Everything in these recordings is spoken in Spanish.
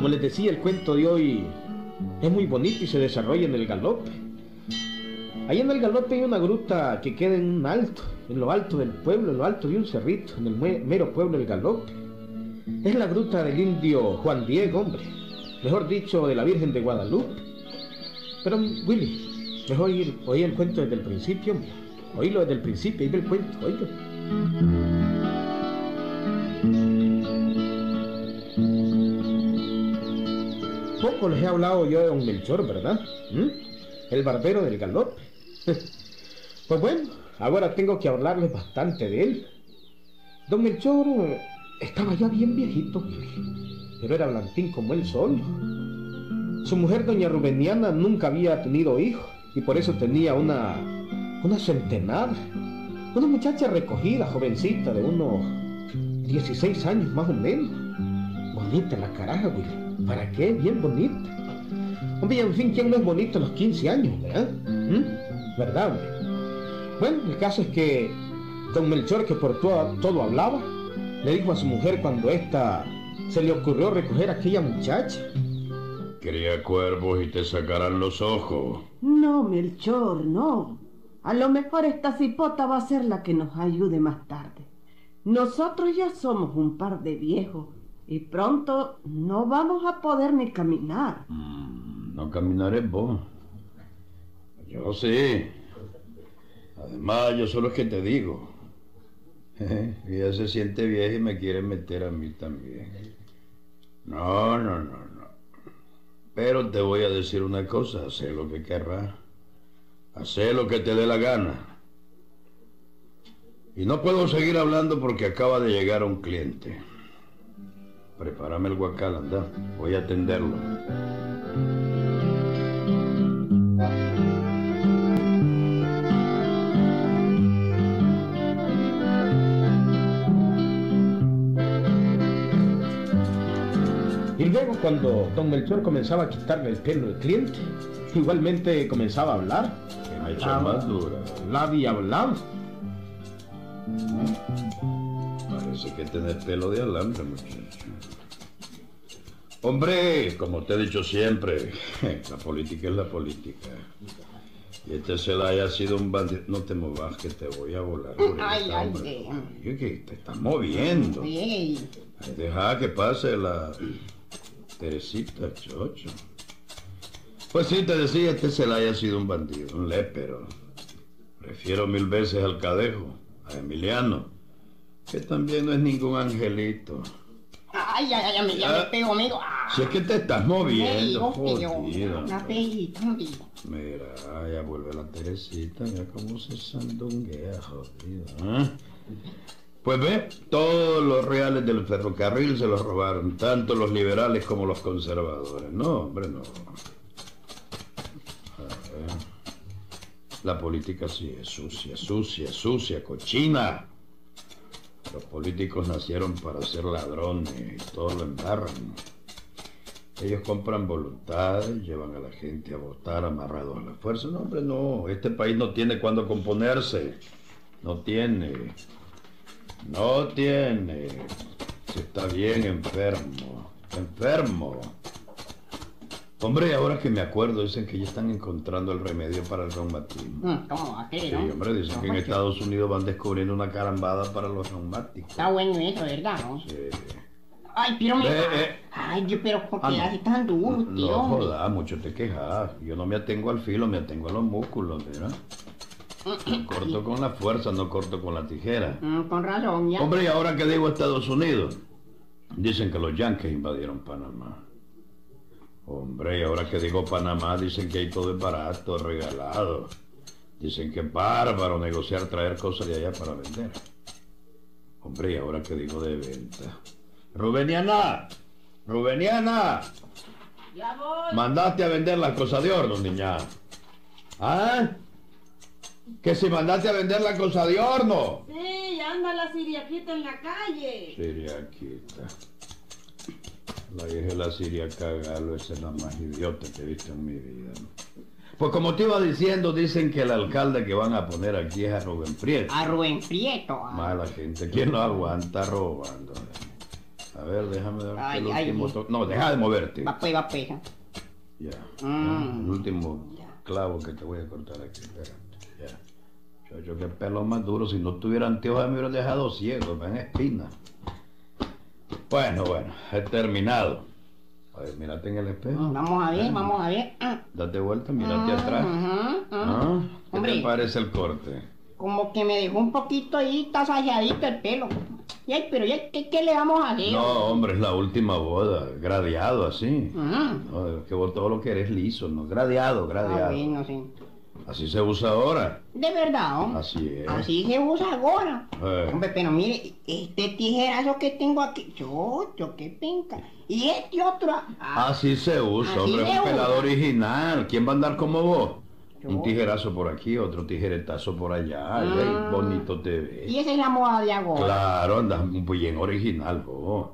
como les decía, el cuento de hoy es muy bonito y se desarrolla en el galope. Ahí en el galope hay una gruta que queda en un alto, en lo alto del pueblo, en lo alto de un cerrito, en el mero pueblo del galope. Es la gruta del indio Juan Diego, hombre. Mejor dicho, de la Virgen de Guadalupe. Pero, Willy, mejor oír el cuento desde el principio, hombre. Oílo desde el principio, y el cuento, oílo. Poco les he hablado yo de don Melchor, ¿verdad? ¿Mm? El barbero del galope. pues bueno, ahora tengo que hablarles bastante de él. Don Melchor estaba ya bien viejito, pero era blanquín como el sol. Su mujer, doña Rubeniana, nunca había tenido hijos y por eso tenía una, una centenada. Una muchacha recogida, jovencita, de unos 16 años más o menos. Bonita la caraja, Willy. ¿Para qué? Bien bonita. Hombre, en fin, ¿quién no es bonito a los 15 años, verdad? ¿Mm? ¿Verdad, Bueno, el caso es que don Melchor, que por todo, todo hablaba, le dijo a su mujer cuando ésta se le ocurrió recoger a aquella muchacha. Cría cuervos y te sacarán los ojos. No, Melchor, no. A lo mejor esta cipota va a ser la que nos ayude más tarde. Nosotros ya somos un par de viejos y pronto no vamos a poder ni caminar. Mm, no caminaré vos. Yo sí. Además, yo solo es que te digo. Ella se siente vieja y me quiere meter a mí también. No, no, no, no. Pero te voy a decir una cosa, haz lo que querrás. Haz lo que te dé la gana. Y no puedo seguir hablando porque acaba de llegar un cliente. Prepárame el guacal, anda. Voy a atenderlo. luego cuando don Melchor comenzaba a quitarle el pelo al cliente, igualmente comenzaba a hablar. Me echa más dura. Hablaba y hablaba. Parece que tiene pelo de alambre, muchacho. Hombre, como te he dicho siempre, la política es la política. Y este Celaya ha sido un bandido. No te movas que te voy a volar. Ay, ay, ay. que te estás moviendo. Deja que pase la, Teresita Chocho. Pues sí, te decía, este se haya sido un bandido, un lépero. Prefiero mil veces al cadejo, a Emiliano, que también no es ningún angelito. Ay, ay, ay, ya me ah, pego, amigo. Si es que te estás moviendo, jodido. Mira, ya vuelve la Teresita, ya cómo se sandunguea, jodido. ¿eh? Pues ve, todos los reales del ferrocarril se los robaron, tanto los liberales como los conservadores. No, hombre, no. La política sí es sucia, sucia, sucia, cochina. Los políticos nacieron para ser ladrones y todo lo embarran. Ellos compran voluntad, llevan a la gente a votar amarrados a la fuerza. No, hombre, no. Este país no tiene cuándo componerse. No tiene. No tiene. Se está bien enfermo. Enfermo. Hombre, ahora que me acuerdo, dicen que ya están encontrando el remedio para el reumatismo. Mm, ¿Cómo? ¿Qué, sí, hombre, dicen que en Estados Unidos van descubriendo una carambada para los reumáticos. Está bueno eso, ¿verdad? Sí. Ay, pero me... Eh, Ay, yo, pero ¿por qué ah, hace tan duro, tío? No, jodas, mucho te quejas. Yo no me atengo al filo, me atengo a los músculos, ¿verdad? Corto con la fuerza, no corto con la tijera. Mm, con razón, ya. Hombre, y ahora que digo Estados Unidos, dicen que los yankees invadieron Panamá. Hombre, y ahora que digo Panamá, dicen que hay todo es barato, regalado. Dicen que es bárbaro negociar, traer cosas de allá para vender. Hombre, y ahora que digo de venta. Rubeniana, Rubeniana. Ya voy. Mandaste a vender las cosas de horno, niña. ¿Ah? Que si mandaste a vender la cosa de horno. Sí, anda la siriaquita en la calle. Siriaquita. La dije la siriaca galo, esa es la más idiota que he visto en mi vida. Pues como te iba diciendo, dicen que el alcalde que van a poner aquí es a Rubén Prieto. A Rubén Prieto. Mala gente, ¿quién lo aguanta robando? A ver, déjame ver Ay, el ay, último No, deja de moverte. Va pues, va pues. Ya. Mm. El último clavo que te voy a cortar aquí. Ya. Chacho, qué pelo más duro. Si no tuviera anteojos me hubieran dejado ciego. Ven espina. Bueno, bueno. He terminado. A ver, mírate en el espejo. Vamos a ver, vamos a ver. Ah, Date vuelta, mírate atrás. ajá, ajá. ¿Ah? ¿Qué Hombre. te parece el corte? Como que me dejó un poquito ahí tasajeadito el pelo. Y ay, pero ya, ¿qué, qué le vamos a hacer? No, hombre, es la última boda. Gradeado así. No, es que vos todo lo que eres liso, ¿no? Gradeado, Ah, gradeado. bueno, sí. Así se usa ahora. De verdad, ¿no? Así es. Así se usa ahora. Eh. Hombre, pero mire, este tijerazo que tengo aquí, yo, yo qué penca. Y este otro, ah, Así se usa, Así hombre, se un pelado original. ¿Quién va a andar como vos? Yo. Un tijerazo por aquí, otro tijeretazo por allá. Ah. ay, bonito te ves. y esa es la moda de ahora. Claro, andas bien original vos.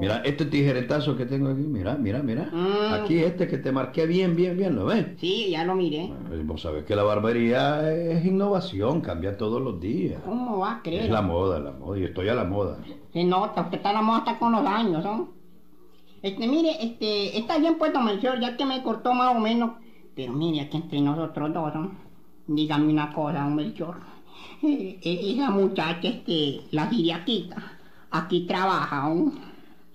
Mira, este tijeretazo que tengo aquí, mira, mira, mira. Mm. Aquí este que te marqué bien, bien, bien, ¿lo ves? Sí, ya lo miré. Eh, Vos sabés que la barbería es innovación, cambia todos los días. ¿Cómo va a creer? Es la moda, la moda, y estoy a la moda. Se nota, usted está a la moda hasta con los años, ¿no? Este, mire, este, está bien puesto Melchor, ya que me cortó más o menos. Pero mire, aquí entre nosotros dos, ¿no? Dígame una cosa, don Melchor. Eh, eh, esa muchacha, este, la siriaquita, aquí trabaja, ¿no?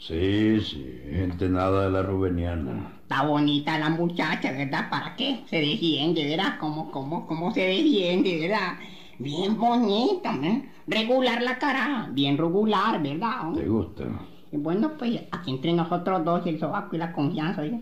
Sí, sí, gente nada de la rubeniana. Está bonita la muchacha, ¿verdad? ¿Para qué? Se defiende, ¿verdad? ¿Cómo, cómo, cómo se defiende, ¿verdad? Bien bonita, ¿eh? Regular la cara, bien regular, ¿verdad? ¿Te gusta? Bueno, pues aquí entre nosotros dos, el sobaco y la confianza, ¿oye?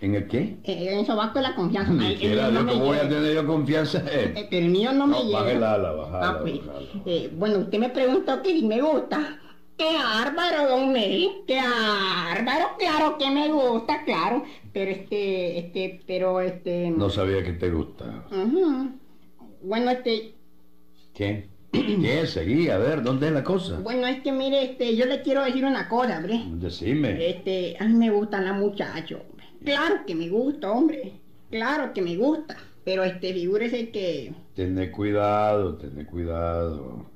¿En el qué? Eh, el sobaco y la confianza. Ni Ay, quiera, yo no cómo voy a tener yo confianza Eh, pero el mío no me llega. bájala, Ah, pues, bájala. eh, bueno, usted me preguntó que si me gusta. ¡Qué bárbaro, don Mel! ¡Qué bárbaro! Claro que me gusta, claro. Pero este, este, pero este... No sabía que te gustaba. Bueno, este, ¿Qué? ¿Qué? Seguí, a ver, ¿dónde es la cosa? bueno, es que mire, este, yo le quiero decir una cosa, hombre. Decime. Este, a mí me gustan las muchachos. hombre. Claro que me gusta, hombre. Claro que me gusta. Pero este, figúrese que... Tené cuidado, tené cuidado.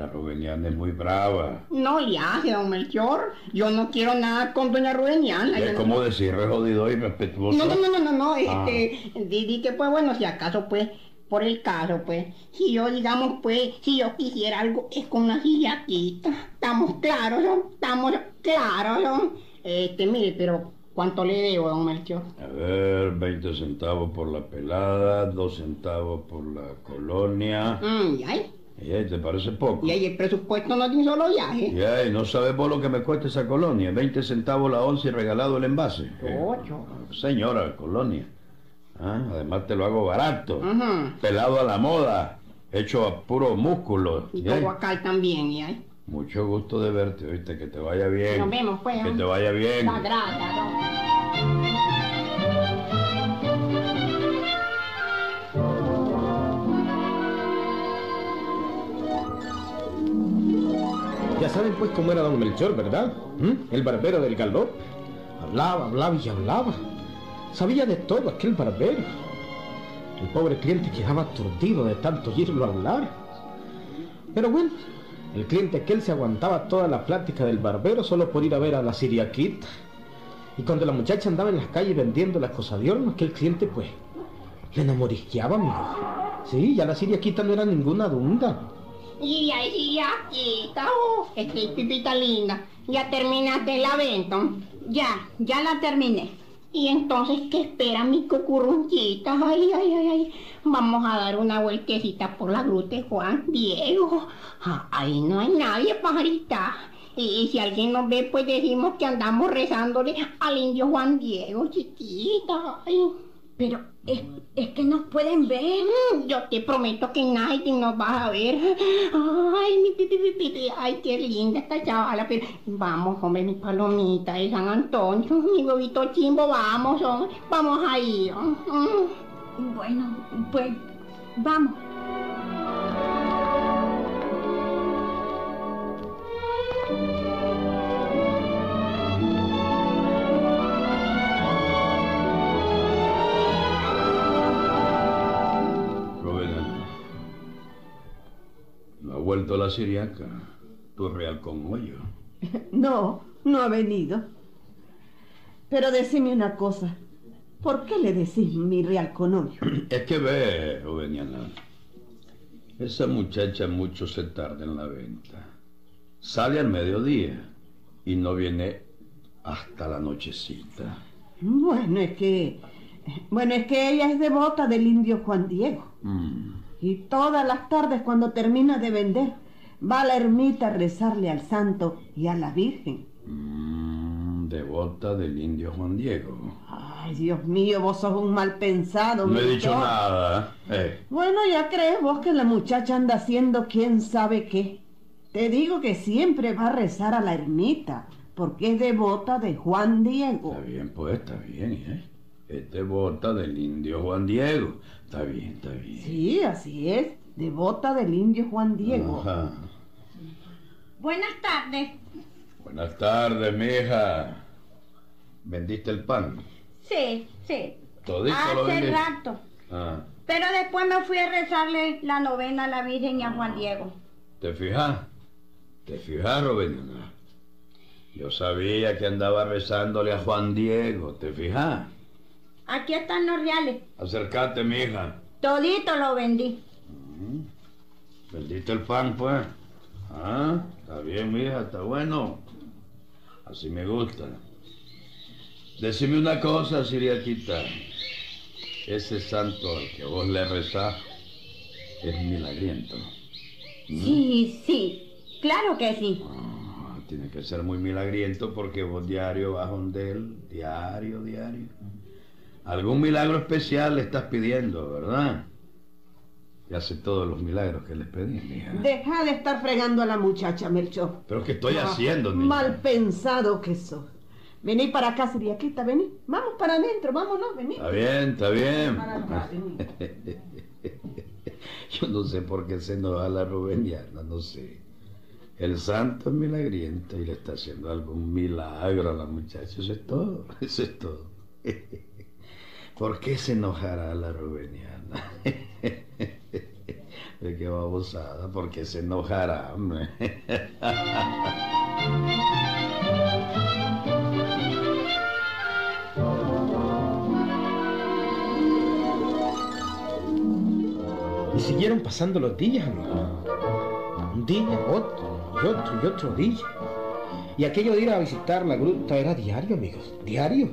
La rubeniana es muy brava. No le hace, don Melchor. Yo no quiero nada con doña Rubeniana. Es no- como decir, re jodido y respetuoso. No, no, no, no, no, no, Ah. este, di, di que pues bueno, si acaso pues, por el caso pues, si yo digamos pues, si yo quisiera algo, es con una sillaquita, estamos claros, ¿no? Estamos claros, ¿no? Este, mire, pero, ¿cuánto le debo, don Melchor? A ver, 20 centavos por la pelada, 2 centavos por la colonia. Mm, y ahí, ¿Y ahí, te parece poco? y ahí el presupuesto no un solo viaje. Y ahí, ¿no sabes vos lo que me cuesta esa colonia? 20 centavos la once y regalado el envase. Ocho. señora, colonia. Ah, además te lo hago barato. Pelado a la moda, hecho a puro músculo. Y acá también, y ahí. Mucho gusto de verte, oíste, que te vaya bien. Nos vemos, pues. Que ¿no? te vaya bien. La gracia, saben pues cómo era don Melchor, ¿verdad? ¿Mm? El barbero del galop. Hablaba, hablaba y hablaba. Sabía de todo aquel barbero. El pobre cliente quedaba aturdido de tanto oírlo hablar. Pero bueno, el cliente aquel se aguantaba toda la plática del barbero solo por ir a ver a la siriaquita. Y cuando la muchacha andaba en las calles vendiendo las cosas de horno, aquel cliente pues le enamorisqueaba, amigo. Sí, ya la siriaquita no era ninguna dunda. Y ahí aquí este, pipita linda. ¿Ya terminaste la venta? Ya, ya la terminé. Y entonces, ¿qué espera mi cucurunchita? Ay, ay, ay, ay. Vamos a dar una vueltecita por la gruta de Juan Diego. Ah, ahí no hay nadie, pajarita. Y, si alguien nos ve, pues decimos que andamos rezándole al indio Juan Diego, chiquita. Pero es, es que nos pueden ver. Mm, Yo te prometo que nadie nos va a ver. Ay, mi pipi, pipi. Ay, qué linda esta chavala. Pero vamos, hombre, mi palomita de San Antonio, mi huevito chimbo, vamos, hombre. Vamos a ir. Mm. Bueno, pues vamos. La siriaca. Tu real con hoyo. No, no ha venido. Pero decime una cosa. ¿Por qué le decís mi real conollo? Es que ve, Rubeniana. Esa muchacha mucho se tarda en la venta. Sale al mediodía y no viene hasta la nochecita. Bueno, es que... Bueno, es que ella es devota del indio Juan Diego. Mm, Y todas las tardes cuando termina de vender, va a la ermita a rezarle al santo y a la Virgen. mm, devota del indio Juan Diego. Ay, Dios mío, vos sos un mal pensado. No he dicho nada. Eh, Bueno, ya crees vos que la muchacha anda haciendo quién sabe qué. Te digo que siempre va a rezar a la ermita, porque es devota de Juan Diego. está bien, pues, está bien, ¿eh? Es devota del indio Juan Diego. Está bien, está bien. Sí, así es, devota del indio Juan Diego. Ajá. Buenas tardes. Buenas tardes, mija. ¿Vendiste el pan? Sí, sí. Todito lo Hace rato. Ah, Pero después me fui a rezarle la novena a la Virgen y a Juan Diego. ¿te fijas? ¿Te fijas, Robenana? Yo sabía que andaba rezándole a Juan Diego, ¿te fijas? Aquí están los reales. Acércate, mija. Todito lo vendí. ¿Vendiste el pan, pues? Ah, está bien, mija, está bueno. Así me gusta. Decime una cosa, Siriaquita. Ese santo al que vos le rezás es milagriento. Sí, sí. Claro que sí. Ah, tiene que ser muy milagriento porque vos diario vas donde él, diario, diario. Algún milagro especial le estás pidiendo, ¿verdad? Y hace todos los milagros que les pedí, mija. Deja de estar fregando a la muchacha, Melchor. Pero ¿qué estoy Ah, haciendo, niña? Mal pensado que sos. Vení para acá, Siriaquita, vení. Vamos para adentro, vámonos, vení. Está bien, está bien. Para acá, vení. Yo no sé por qué se enoja la rubeniana, no sé. El santo es milagriento y le está haciendo algún milagro a la muchacha. Eso es todo, eso es todo. ¿Por qué se enojará la rubeniana? De qué babosada, ¿por qué se enojará? Y siguieron pasando los días, amigo. Un día, otro, y otro, y otro día. Y aquello de ir a visitar la gruta era diario, amigos. Diario.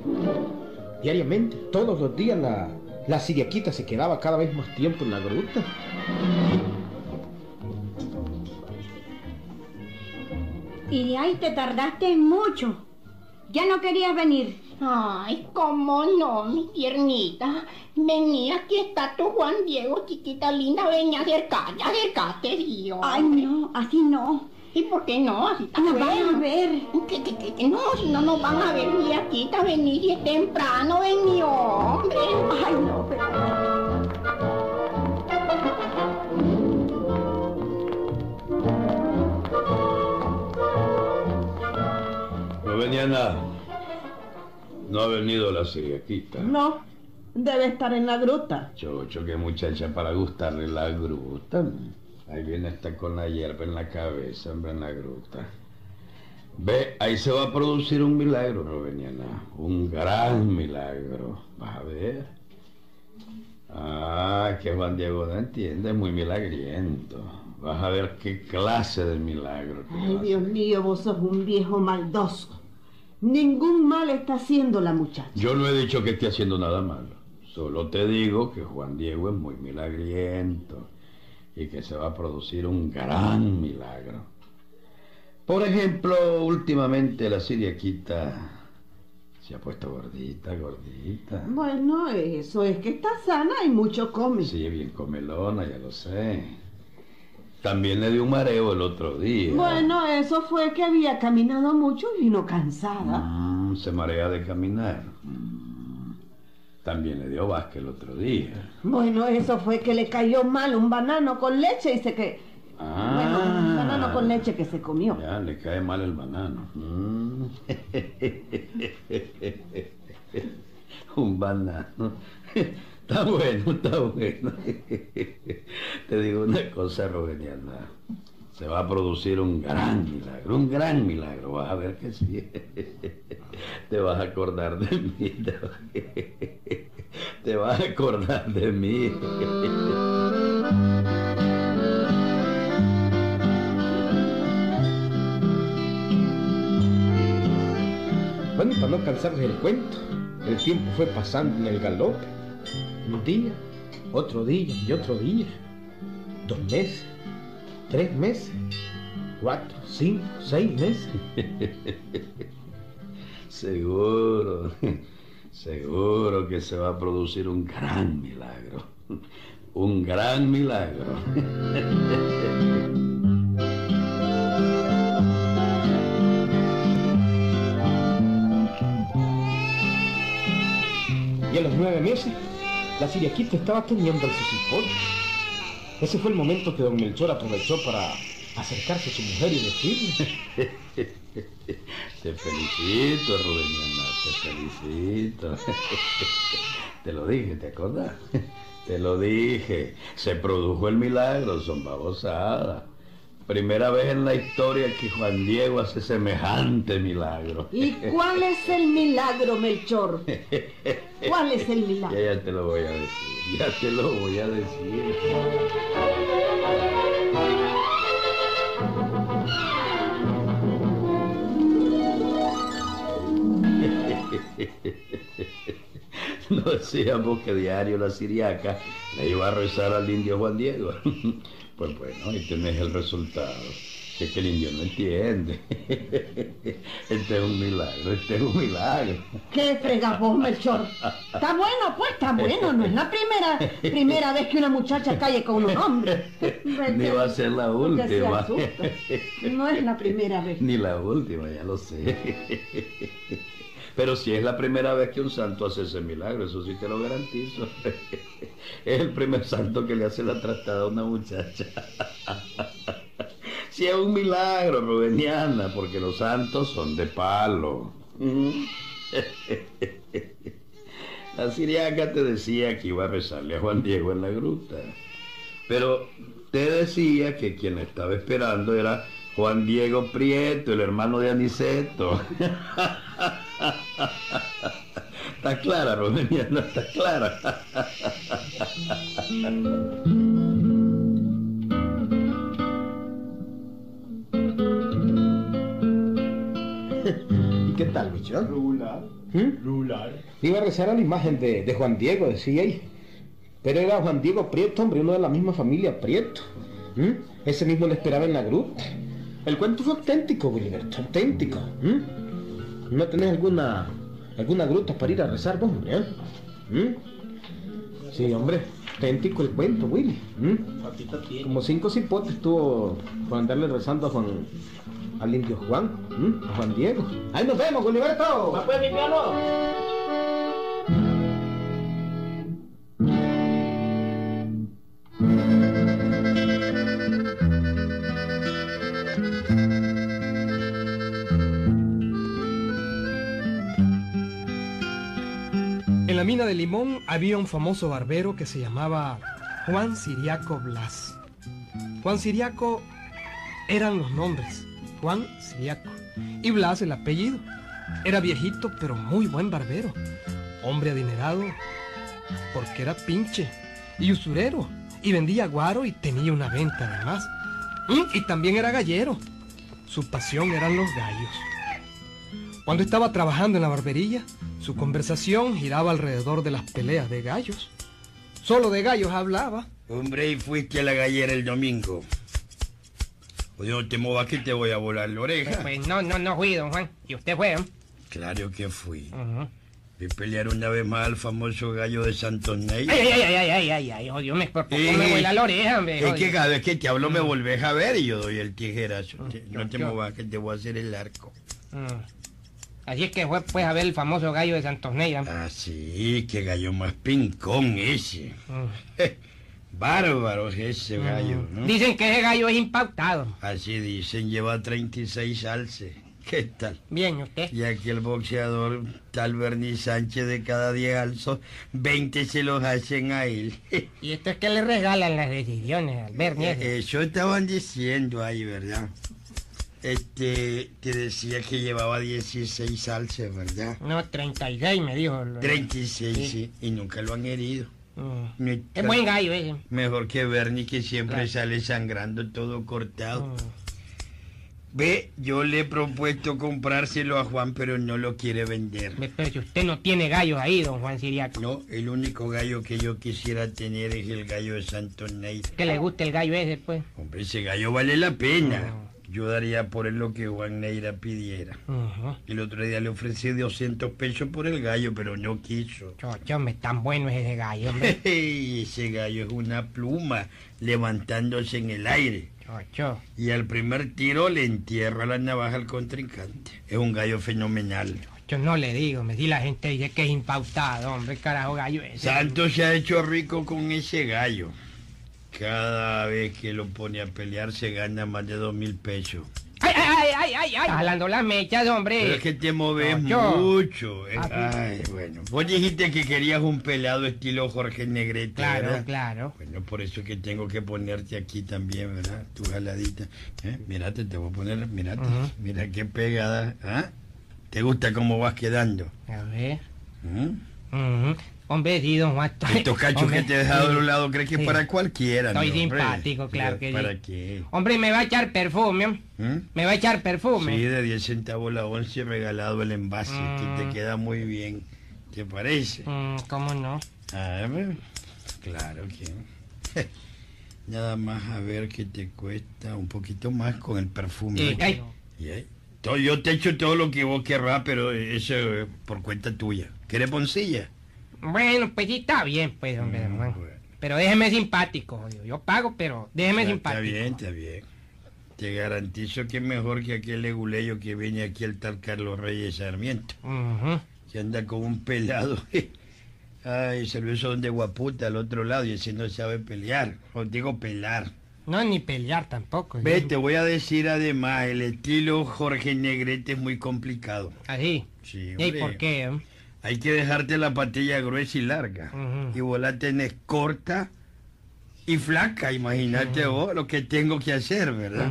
Diariamente, todos los días la, la siriaquita se quedaba cada vez más tiempo en la gruta. Y de ahí te tardaste mucho. Ya no querías venir. Ay, cómo no, mi tiernita. Vení, aquí está tu Juan Diego, chiquita linda. Ven, acércate, acércate, Dios. Ay, no, así no. ¿Y por qué no? Así está Nos van a ver. Que, que, que, que no, si no nos van a ver, mi chiquita, vení, si es temprano, vení, hombre. Ay, no, pero... No venía nada. No ha venido la siriaquita. No, debe estar en la gruta. Chocho, qué muchacha para gustarle la gruta. Ahí viene esta con la hierba en la cabeza, hombre, en la gruta. Ve, ahí se va a producir un milagro, Robeniana. Un gran milagro. Vas a ver. Ah, que Juan Diego no entiende, es muy milagriento. Vas a ver qué clase de milagro. Ay, Dios mío, vos sos un viejo maldoso. Ningún mal está haciendo la muchacha. Yo no he dicho que esté haciendo nada malo. Solo te digo que Juan Diego es muy milagriento y que se va a producir un gran milagro. Por ejemplo, últimamente la siriaquita se ha puesto gordita, gordita. Bueno, eso es que está sana y mucho come. Sí, bien comelona, ya lo sé. También le dio un mareo el otro día. Bueno, eso fue que había caminado mucho y vino cansada. Mm, se marea de caminar. Mm. También le dio vasca el otro día. Bueno, eso fue que le cayó mal un banano con leche y se que... Ah. Bueno, un banano con leche que se comió. Ya, le cae mal el banano. Mm. Un banano. Está bueno, está bueno. Te digo una cosa, Rubeniana. Se va a producir un gran milagro, un gran milagro. Vas a ver que sí. Te vas a acordar de mí. Te vas a acordar de mí. Bueno, para no cansarles el cuento, el tiempo fue pasando en el galope. Un día, otro día y otro día. Dos meses, tres meses, cuatro, cinco, seis meses. Seguro, seguro que se va a producir un gran milagro. Un gran milagro. Y a los nueve meses, la siriaquita estaba teniendo el cipote. Ese fue el momento que don Melchor aprovechó para acercarse a su mujer y decirle... Te felicito, Rubeniana, te felicito. Te lo dije, ¿te acordás? Te lo dije. Se produjo el milagro, son babosadas. Primera vez en la historia que Juan Diego hace semejante milagro. ¿Y cuál es el milagro, Melchor? ¿Cuál es el milagro? Ya, ya te lo voy a decir, ya te lo voy a decir. No decíamos que diario la siriaca le iba a rezar al indio Juan Diego. Pues bueno, ahí tenés el resultado. Que es que el indio no entiende. Este es un milagro, este es un milagro. ¿Qué fregas vos, Melchor? Está bueno, pues, está bueno. No es la primera, primera vez que una muchacha cae con un hombre. Ni va a ser la se última. No es la primera vez. Ni la última, ya lo sé. Pero si es la primera vez que un santo hace ese milagro, eso sí te lo garantizo. Es el primer santo que le hace la trastada a una muchacha. Si es un milagro, Rubeniana, porque los santos son de palo. La siriaca te decía que iba a rezarle a Juan Diego en la gruta. Pero te decía que quien estaba esperando era Juan Diego Prieto, el hermano de Aniceto. Está clara, Romeniana, está clara. ¿Y qué tal, bicho? Rular, ¿Mm? rular. Iba a rezar a la imagen de, de Juan Diego, decía ahí. Pero era Juan Diego Prieto, hombre, uno de la misma familia Prieto. ¿Mm? Ese mismo le esperaba en la gruta. El cuento fue auténtico, Wiliberto, auténtico. ¿Mm? ¿No tenés alguna alguna gruta para ir a rezar vos, hombre? eh? ¿Mm? Sí, hombre, auténtico el cuento, Willy. ¿Mm? Como cinco cipotes estuvo por andarle rezando a Juan, al indio Juan, ¿m? a Juan Diego. Ahí nos vemos, Goliberto. ¿Va pues mi piano? Había un famoso barbero que se llamaba Juan Siriaco Blas. Juan Siriaco eran los nombres, Juan Siriaco, y Blas el apellido. Era viejito, pero muy buen barbero. Hombre adinerado, porque era pinche y usurero, y vendía guaro y tenía una venta además. Mm, Y también era gallero. Su pasión eran los gallos. Cuando estaba trabajando en la barbería, su conversación giraba alrededor de las peleas de gallos. Solo de gallos hablaba. Hombre, y fuiste a la gallera el domingo. Oye, no te movas que te voy a volar la oreja. Pues no, no, no fui, don Juan. ¿Y usted fue? eh? Claro que fui. Ujú. Vi pelear una vez más al famoso gallo de Santos Ney. Ay, ay, ay, ay, ay, ay, ay, oh, Dios me por poco Eh, me vuela la oreja, hombre. Es que cada vez que te hablo me volvés a ver y yo doy el tijerazo. Te- No te yo- movas que te voy a hacer el arco. Mm. Así es que fue pues a ver el famoso gallo de Santos Neira. Ah, sí, qué gallo más pincón ese. Mm. Bárbaro es ese gallo, ¿no? Dicen que ese gallo es impautado. Así dicen, lleva 36 alces. ¿Qué tal? Bien, ¿y ¿usted? Y aquí el boxeador tal Bernie Sánchez de cada 10 alzos, 20 se los hacen a él. ¿Y esto es que le regalan las decisiones al Bernie? ese? Eso estaban diciendo ahí, ¿verdad? Este, te decía que llevaba 16 alzas, ¿verdad? No, 36 me dijo. 36, sí. Sí. y nunca lo han herido. Mm. Es buen gallo ese. Mejor que Bernie que siempre Claro. sale sangrando todo cortado. Mm. Ve, yo le he propuesto comprárselo a Juan, pero no lo quiere vender. Ve, Pero si usted no tiene gallos ahí, don Juan Siriaco. No, el único gallo que yo quisiera tener es el gallo de Santo Ney. Que le guste el gallo ese, pues. Hombre, ese gallo vale la pena. Mm. Yo daría por él lo que Juan Neira pidiera. Ujú. El otro día le ofrecí 200 pesos por el gallo, pero no quiso. Chocho, hombre, tan bueno es ese gallo, ese gallo es una pluma levantándose en el aire. Chocho. Y al primer tiro le entierra la navaja al contrincante. Es un gallo fenomenal. Yo no le digo, me di la gente dice que es impautado, hombre, carajo gallo ese. Santos se ha hecho rico con ese gallo. Cada vez que lo pone a pelear se gana más de dos mil pesos. ¡Ay, ay, ay, ay, ay! Jalando las mechas, hombre. Pero es que te moves No, mucho. eh. Ah. Ay, bueno. Vos dijiste que querías un pelado estilo Jorge Negrete, Claro, ¿verdad? claro. Bueno, por eso es que tengo que ponerte aquí también, ¿verdad? Tu jaladita. ¿Eh? Mírate, te voy a poner, mírate. Ujú. Mira qué pegada. ¿Ah? ¿Te gusta cómo vas quedando? A ver. ¿Mm? Hombre, sí, don Juan. estoy- Estos cachos hombre, que te he dejado sí. de un lado, ¿crees que es Sí. para cualquiera? Estoy no, hombre? simpático, claro que sí. ¿Para qué? Hombre, me va a echar perfume. ¿Mm? Me va a echar perfume. Sí, de 10 centavos la once regalado el envase, que te Mm. queda muy bien. ¿Te parece? Mm, ¿Cómo no? A ver, claro que. Nada más a ver qué te cuesta un poquito más con el perfume. Eh, Yo te echo todo lo que vos querrás, pero eso es por cuenta tuya. ¿Querés poncilla? Bueno, pues sí está bien, pues, hombre. Mm, bueno. Pero déjeme simpático, jodido. Yo pago, pero déjeme Ya, simpático. Está bien, está bien. Te garantizo que es mejor que aquel leguleyo que viene aquí el tal Carlos Reyes Sarmiento, Ujú. que anda con un pelado. Ay, se lo hizo donde guaputa al otro lado y ese no sabe pelear. O digo pelar. No, ni pelear tampoco. Ve, yo- te voy a decir además, el estilo Jorge Negrete es muy complicado. Así. Sí, ¿Y por qué? eh? Hay que dejarte la patilla gruesa y larga. Y vos la tenés corta y flaca, imagínate vos lo que tengo que hacer, ¿verdad?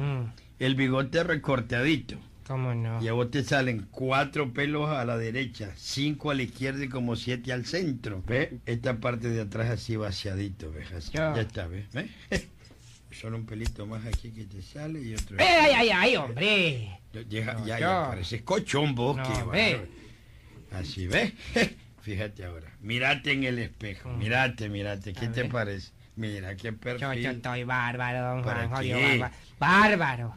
El bigote recortadito. ¿Cómo no? Y a vos te salen cuatro pelos a la derecha, cinco a la izquierda y como siete al centro. ¿Ves? Esta parte de atrás así vaciadito, ¿ves? Así. Ya. Ya está, ¿ves? ¿Ves? Solo un pelito más aquí que te sale y otro... ¡Eh, ay, ay, ay, hombre! Ya, ya, No, ya, ya pareces cochón vos, No, que. Así, ¿ves? Fíjate ahora. Mírate en el espejo. Mm. Mírate, mírate. ¿Qué A te ver. parece? Mira, qué Yo, yo perfil. estoy bárbaro, don ¿Para Juan, jodido, qué? bárbaro. Bárbaro.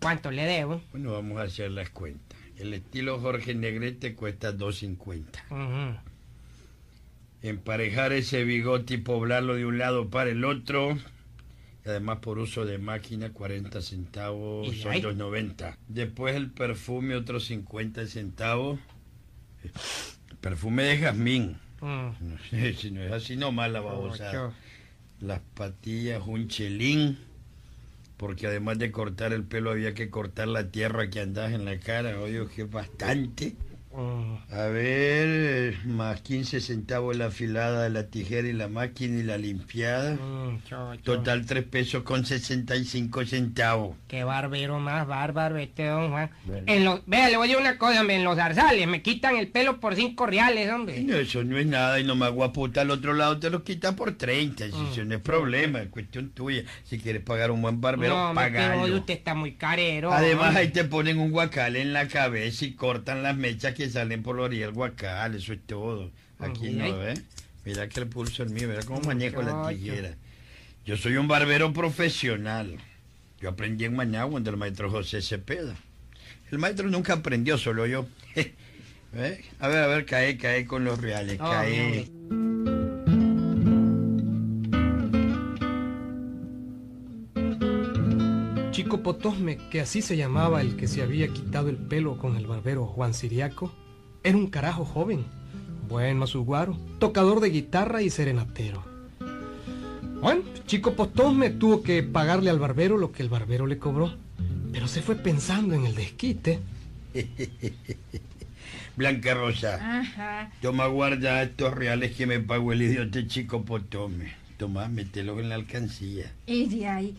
¿Cuánto le debo? Bueno, vamos a hacer las cuentas. El estilo Jorge Negrete cuesta 2.50. Ujú. Emparejar ese bigote y poblarlo de un lado para el otro. Y además por uso de máquina, 40 centavos, ¿Y son ahí? 2.90. Después el perfume, otros 50 centavos. Perfume de jazmín. Mm. No sé, si no es así nomás la babosa. Ocho. Las patillas, un chelín. Porque además de cortar el pelo había que cortar la tierra que andas en la cara. Oye, que es bastante. A ver, más 15 centavos la afilada de la tijera y la máquina y la limpiada. Mm. Total 3 pesos con 65 centavos. Qué barbero más bárbaro este don Juan. En los, vea, le voy a decir una cosa, hombre, en los zarzales me quitan el pelo por cinco reales, hombre. No, eso no es nada y nomás guaputa al otro lado te lo quita por 30. Si Mm. Eso no es problema, es cuestión tuya. Si quieres pagar un buen barbero, no, pagalo. usted está muy carero. Además hombre. ahí te ponen un guacal en la cabeza y cortan las mechas que salen por la orilla del guacal, eso es todo. Aquí no, ¿y ¿ves? Mira que el pulso es mío, mira cómo manejo la tijera. Yo soy un barbero profesional. Yo aprendí en Managua del maestro José Cepeda. El maestro nunca aprendió, solo yo. ¿Ves? A ver, a ver, cae, cae con los reales, Oh, cae. Chico Potosme, que así se llamaba el que se había quitado el pelo con el barbero Juan Siriaco, era un carajo joven, buen masuguaro, tocador de guitarra y serenatero. Bueno, Chico Potosme tuvo que pagarle al barbero lo que el barbero le cobró, pero se fue pensando en el desquite Blanca Rosa, Ajá. toma guarda estos reales que me pagó el idiota chico Potome. Toma, mételos en la alcancía. Y de ahí.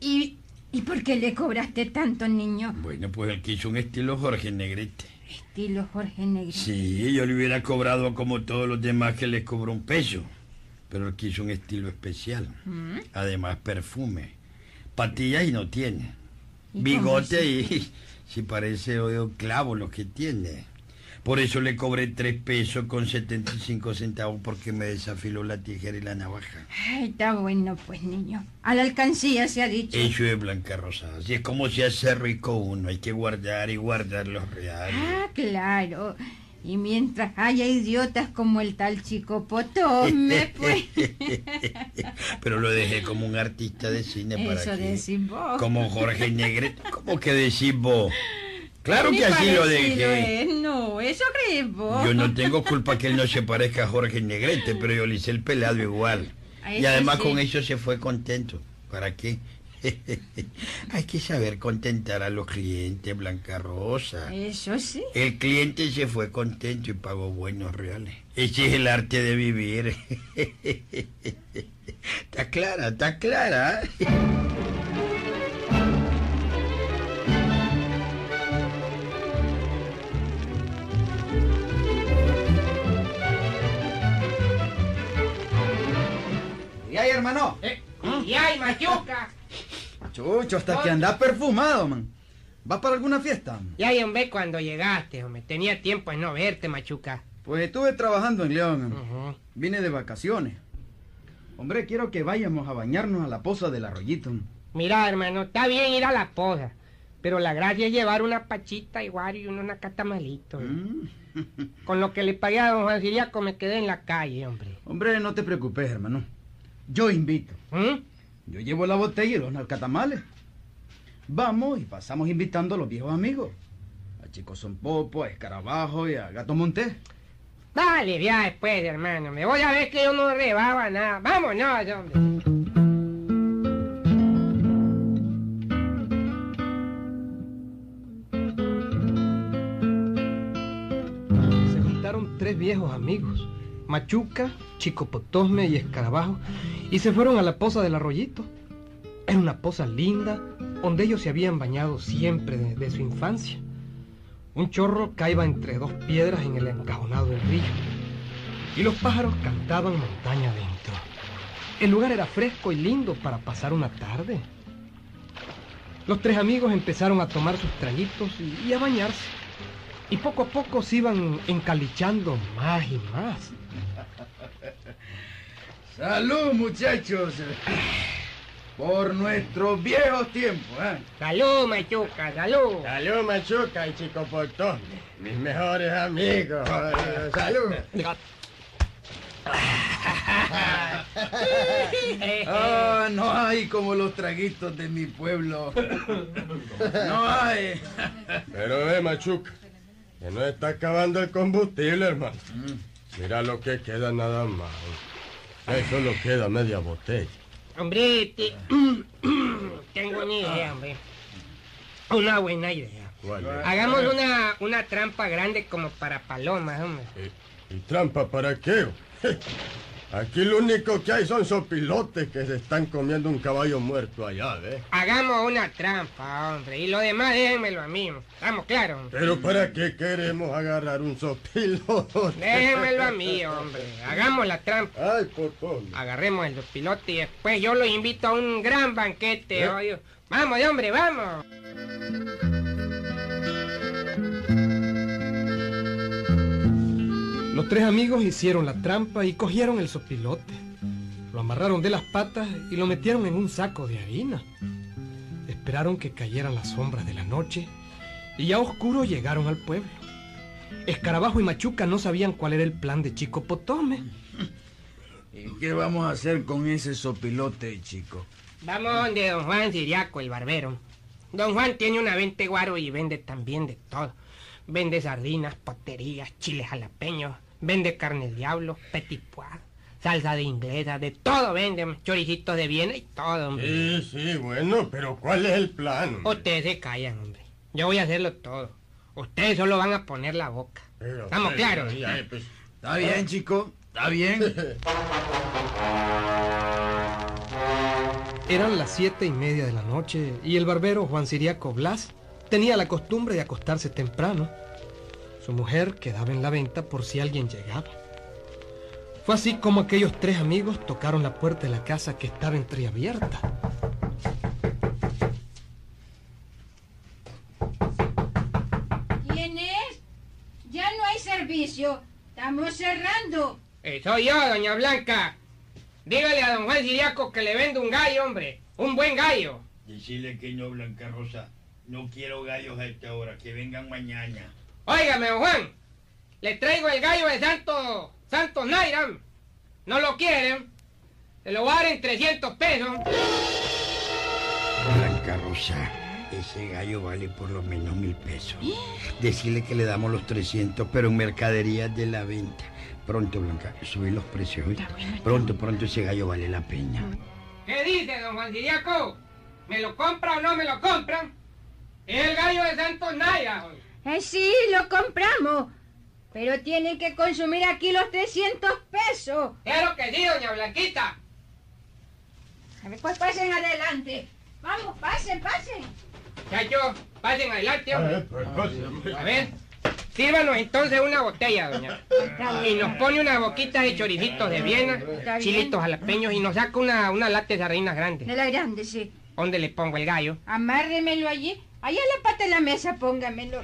¿Y, ¿Y por qué le cobraste tanto, niño? Bueno, pues él quiso un estilo Jorge Negrete. Estilo Jorge Negrete. Sí, yo le hubiera cobrado como todos los demás que les cobró un peso. Pero él quiso un estilo especial. ¿Mm? Además, perfume. Patillas y no tiene. ¿Y Bigote y si parece oído clavo lo que tiene. Por eso le cobré tres pesos con 75 centavos porque me desafiló la tijera y la navaja. Ay, está bueno, pues, niño. A la alcancía se ha dicho. Eso es Blanca Rosa. Así es como se hace rico uno. Hay que guardar y guardar los reales. Ah, claro. Y mientras haya idiotas como el tal chico Potome, pues... Pero lo dejé como un artista de cine para Eso decís vos. Como Jorge Negrete. ¿Cómo que decís vos? Claro que así lo dejé. es, no, eso crees vos. Yo no tengo culpa que él no se parezca a Jorge Negrete, pero yo le hice el pelado igual. Y además sí. con eso se fue contento. ¿Para qué? Hay que saber contentar a los clientes, Blanca Rosa. Eso sí. El cliente se fue contento y pagó buenos reales. Ese es el arte de vivir. Está clara, está clara. ¿Y ahí, hermano? Eh, ¡Y ay, machuca! Chucho, hasta que anda perfumado, man. ¿Vas para alguna fiesta? Y ay, hombre, cuando llegaste, hombre. Tenía tiempo de no verte, machuca. Pues estuve trabajando en León. Ujú. Vine de vacaciones. Hombre, quiero que vayamos a bañarnos a la poza del arroyito. Mira, hermano, está bien ir a la posa. Pero la gracia es llevar una pachita igual y uno una catamalito. Mm. Con lo que le pagué a don Juan Siriaco me quedé en la calle, hombre. Hombre, no te preocupes, hermano. Yo invito. ¿Mm? Yo llevo la botella y los nalcatamales. Vamos y pasamos invitando a los viejos amigos. A Chico Son Popo, a Escarabajo y a Gato Montés. Dale, ya después, hermano. Me voy a ver que yo no rebaba nada. Vámonos, hombre. Se juntaron tres viejos amigos, Machuca, Chico Potosme y Escarabajo, y se fueron a la poza del arroyito. Era una poza linda, donde ellos se habían bañado siempre desde su infancia. Un chorro caía entre dos piedras en el encajonado del río, y los pájaros cantaban montaña adentro. El lugar era fresco y lindo para pasar una tarde. Los tres amigos empezaron a tomar sus traguitos y, y a bañarse. Y poco a poco se iban encalichando más y más. Salud, muchachos. Por nuestros viejos tiempos, ¿eh? Salud, Machuca, salud. Salud, Machuca y Chico Potón. Mis mejores amigos. Salud. Ah, no hay como los traguitos de mi pueblo. No hay. Pero ve, Machuca, que no está acabando el combustible, hermano. Mira lo que queda nada más. Ya solo queda media botella. Hombre, te- tengo una idea, hombre. Una buena idea. Hagamos una, una trampa grande como para palomas, hombre. ¿Y, y trampa para qué? Aquí lo único que hay son sopilotes que se están comiendo un caballo muerto allá, ¿ves? Hagamos una trampa, hombre. Y lo demás déjenmelo a mí. ¿Estamos claros? hombre? Pero ¿para qué queremos agarrar un sopilote? Déjenmelo a mí, hombre. Hagamos la trampa. Ay, Potón. Agarremos el pilote y después yo los invito a un gran banquete, ¿Eh? Vamos, de hombre, vamos. Los tres amigos hicieron la trampa y cogieron el sopilote. Lo amarraron de las patas y lo metieron en un saco de harina. Esperaron que cayeran las sombras de la noche y ya oscuro llegaron al pueblo. Escarabajo y Machuca no sabían cuál era el plan de Chico Potome. ¿Y qué vamos a hacer con ese sopilote, chico? Vamos donde don Juan Siriaco, el barbero. Don Juan tiene una vente guaro y vende también de todo. Vende sardinas, poterías, chiles jalapeños, vende carne de diablo, petit pois, salsa de inglesa, de todo vende, choricitos de Viena y todo, hombre. Sí, sí, bueno, pero ¿cuál es el plan? hombre? Ustedes se callan, hombre. Yo voy a hacerlo todo. Ustedes solo van a poner la boca. Estamos claros. pues, Está bien, chico. Está bien. Eran las siete y media de la noche y el barbero Juan Siriaco Blas tenía la costumbre de acostarse temprano. Su mujer quedaba en la venta por si alguien llegaba. Fue así como aquellos tres amigos tocaron la puerta de la casa que estaba entreabierta. ¿Quién es? Ya no hay servicio. Estamos cerrando. Eh, soy yo, doña Blanca. Dígale a don Juan Siriaco que le vendo un gallo, hombre. Un buen gallo. Decirle que no, Blanca Rosa. No quiero gallos a esta hora, que vengan mañana. Óigame, don Juan. Le traigo el gallo de Santo... Santo Nairam. ¿No lo quieren? Se lo voy a dar en 300 pesos. Blanca Rosa, ese gallo vale por lo menos mil pesos. Decirle que le damos los 300, pero en mercaderías de la venta. Pronto, Blanca, subir los precios. ¿oí? Pronto, pronto ese gallo vale la pena. ¿Qué dice, don Juan Siriaco? ¿Me lo compra o no me lo compran? Es el gallo de Santo Nairam. Eh, sí, lo compramos. Pero tienen que consumir aquí los 300 pesos. Claro que sí, doña Blanquita. A ver, pues pasen adelante. Vamos, pasen, pasen. Muchachos, pasen adelante, hombre. pues, pues, A ver, sírvanos entonces una botella, doña. Y nos pone unas boquitas de choricitos de Viena, chilitos jalapeños y nos saca una, una lata de sardinas grandes. De la grande, sí. ¿Dónde le pongo el gallo? Amárremelo allí. Allá en la pata de la mesa, póngamelo.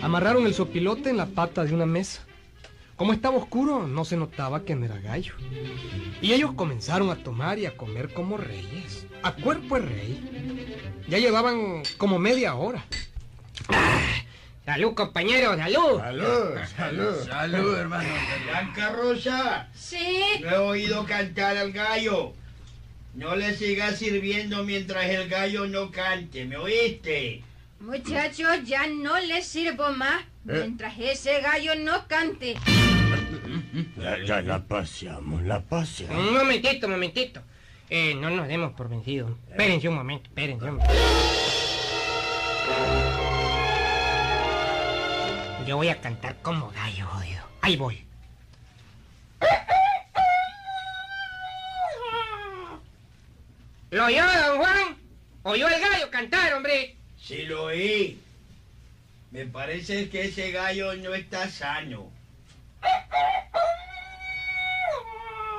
Amarraron el sopilote en la pata de una mesa. Como estaba oscuro, no se notaba que no era gallo. Y ellos comenzaron a tomar y a comer como reyes. A cuerpo de rey. Ya llevaban como media hora. ¡Ah! Salud, compañeros, salud. Salud, salud. Salud, hermano. Blanca Rosa, Sí. no he oído cantar al gallo. No le sigas sirviendo mientras el gallo no cante, ¿me oíste? Muchachos, ya no les sirvo más mientras ese gallo no cante. Ya, ya la paseamos, la paseamos. Un momentito, un momentito. Eh, no nos demos por vencidos. Espérense un momento, espérense un momento. Yo voy a cantar como gallo, jodido. Ahí voy. ¿Lo oyó, don Juan? ¿Oyó el gallo cantar, hombre? Sí lo oí. Me parece que ese gallo no está sano.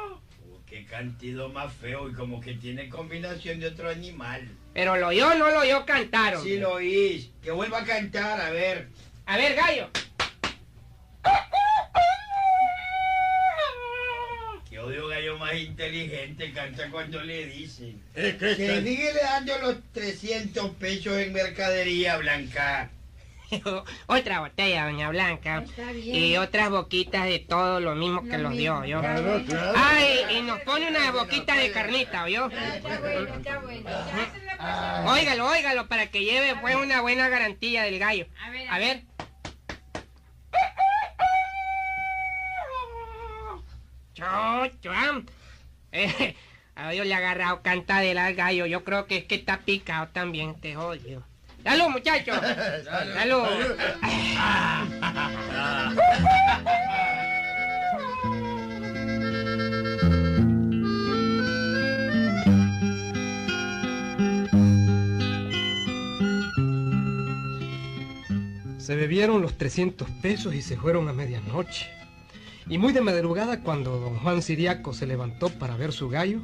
Oh, qué cantido más feo y como que tiene combinación de otro animal. ¿Pero lo oyó no lo oyó cantar, hombre? Sí lo oí. Que vuelva a cantar, a ver. A ver, gallo. Que odio gallo más inteligente, canta cuando le dicen. Es que Que síguele dando los 300 pesos en mercadería, Blanca. Otra botella, doña Blanca. Está bien. Y otras boquitas de todo lo mismo que Lo los dio, yo. Claro, claro. Ay, y nos pone una boquita de carnita, ¿oyó? Está bueno, está bueno. Óigalo, óigalo, para que lleve pues una buena garantía del gallo. A ver, A ver. Chocho, ah. Eh, a Dios le ha agarrado cantadera al gallo. Yo creo que es que está picado también, te jodido. ¡Salud, muchachos! ¡Salud! Se bebieron los 300 pesos y se fueron a medianoche. Y muy de madrugada, cuando don Juan Siriaco se levantó para ver su gallo,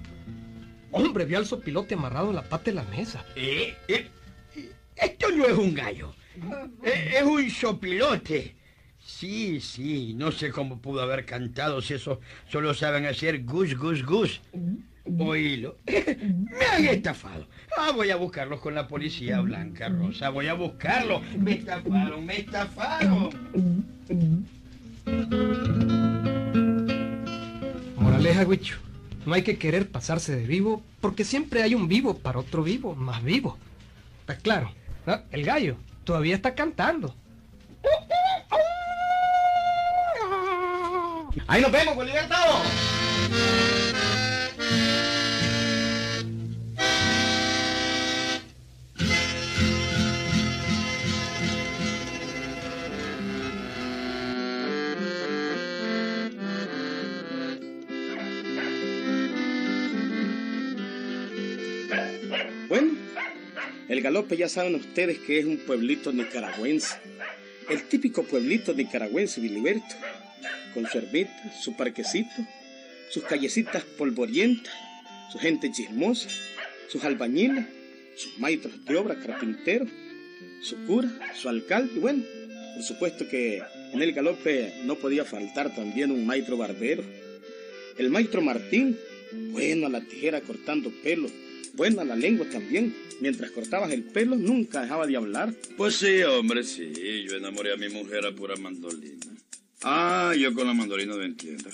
hombre, vio al sopilote amarrado en la pata de la mesa. ¿Eh? ¿Eh? Esto no es un gallo. Eh, Es un sopilote. Sí, sí, no sé cómo pudo haber cantado si eso solo saben hacer gus, gus, gus. Oílo. Me han estafado. Ah, voy a buscarlos con la policía blanca, Rosa. Voy a buscarlos. Me estafaron, me estafaron. Moraleja, Huicho. No hay que querer pasarse de vivo porque siempre hay un vivo para otro vivo más vivo. Está claro. El gallo todavía está cantando. Ahí nos vemos, pues libertado. Bueno, el galope ya saben ustedes que es un pueblito nicaragüense. El típico pueblito nicaragüense Biliberto. Con su ermita, su parquecito, sus callecitas polvorientas, su gente chismosa, sus albañiles, sus maestros de obra, carpinteros, su cura, su alcalde y bueno, por supuesto que en el galope no podía faltar también un maestro barbero. El maestro Martín, bueno a la tijera cortando pelo, bueno a la lengua también. Mientras cortabas el pelo nunca dejaba de hablar. Pues sí, hombre, sí. Yo enamoré a mi mujer a pura mandolina. Ah, yo con la mandolina no entiendo.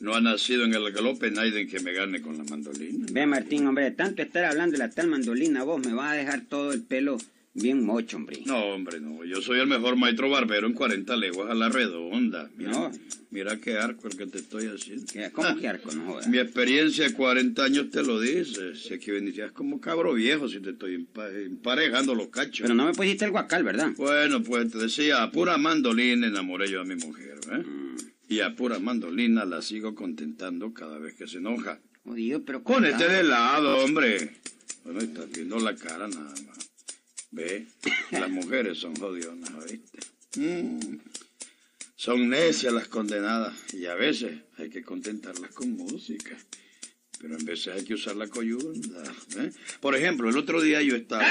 No ha nacido en el galope nadie que me gane con la mandolina. Ve, Martín, hombre, de tanto estar hablando de la tal mandolina, vos me vas a dejar todo el pelo bien mocho, hombre. No, hombre, no. Yo soy el mejor maestro barbero en 40 leguas a la redonda. Mira, No. mira qué arco el que te estoy haciendo. ¿Qué- ¿Cómo que arco? No jodas. Mi experiencia de 40 años te lo dice. Si aquí vendrías como cabro viejo si te estoy empa- emparejando los cachos. Pero no me pusiste el guacal, ¿verdad? Bueno, pues te decía, a pura mandolina enamoré yo a mi mujer, ¿eh? Mm. Y a pura mandolina la sigo contentando cada vez que se enoja. Jodido, pero... Ponete de lado, hombre. Bueno, estás viendo la cara nada más. Ve, las mujeres son jodionas, ¿oíste? Mm. Son necias las condenadas y a veces hay que contentarlas con música. Pero en veces hay que usar la coyunda. ¿eh? Por ejemplo, el otro día yo estaba...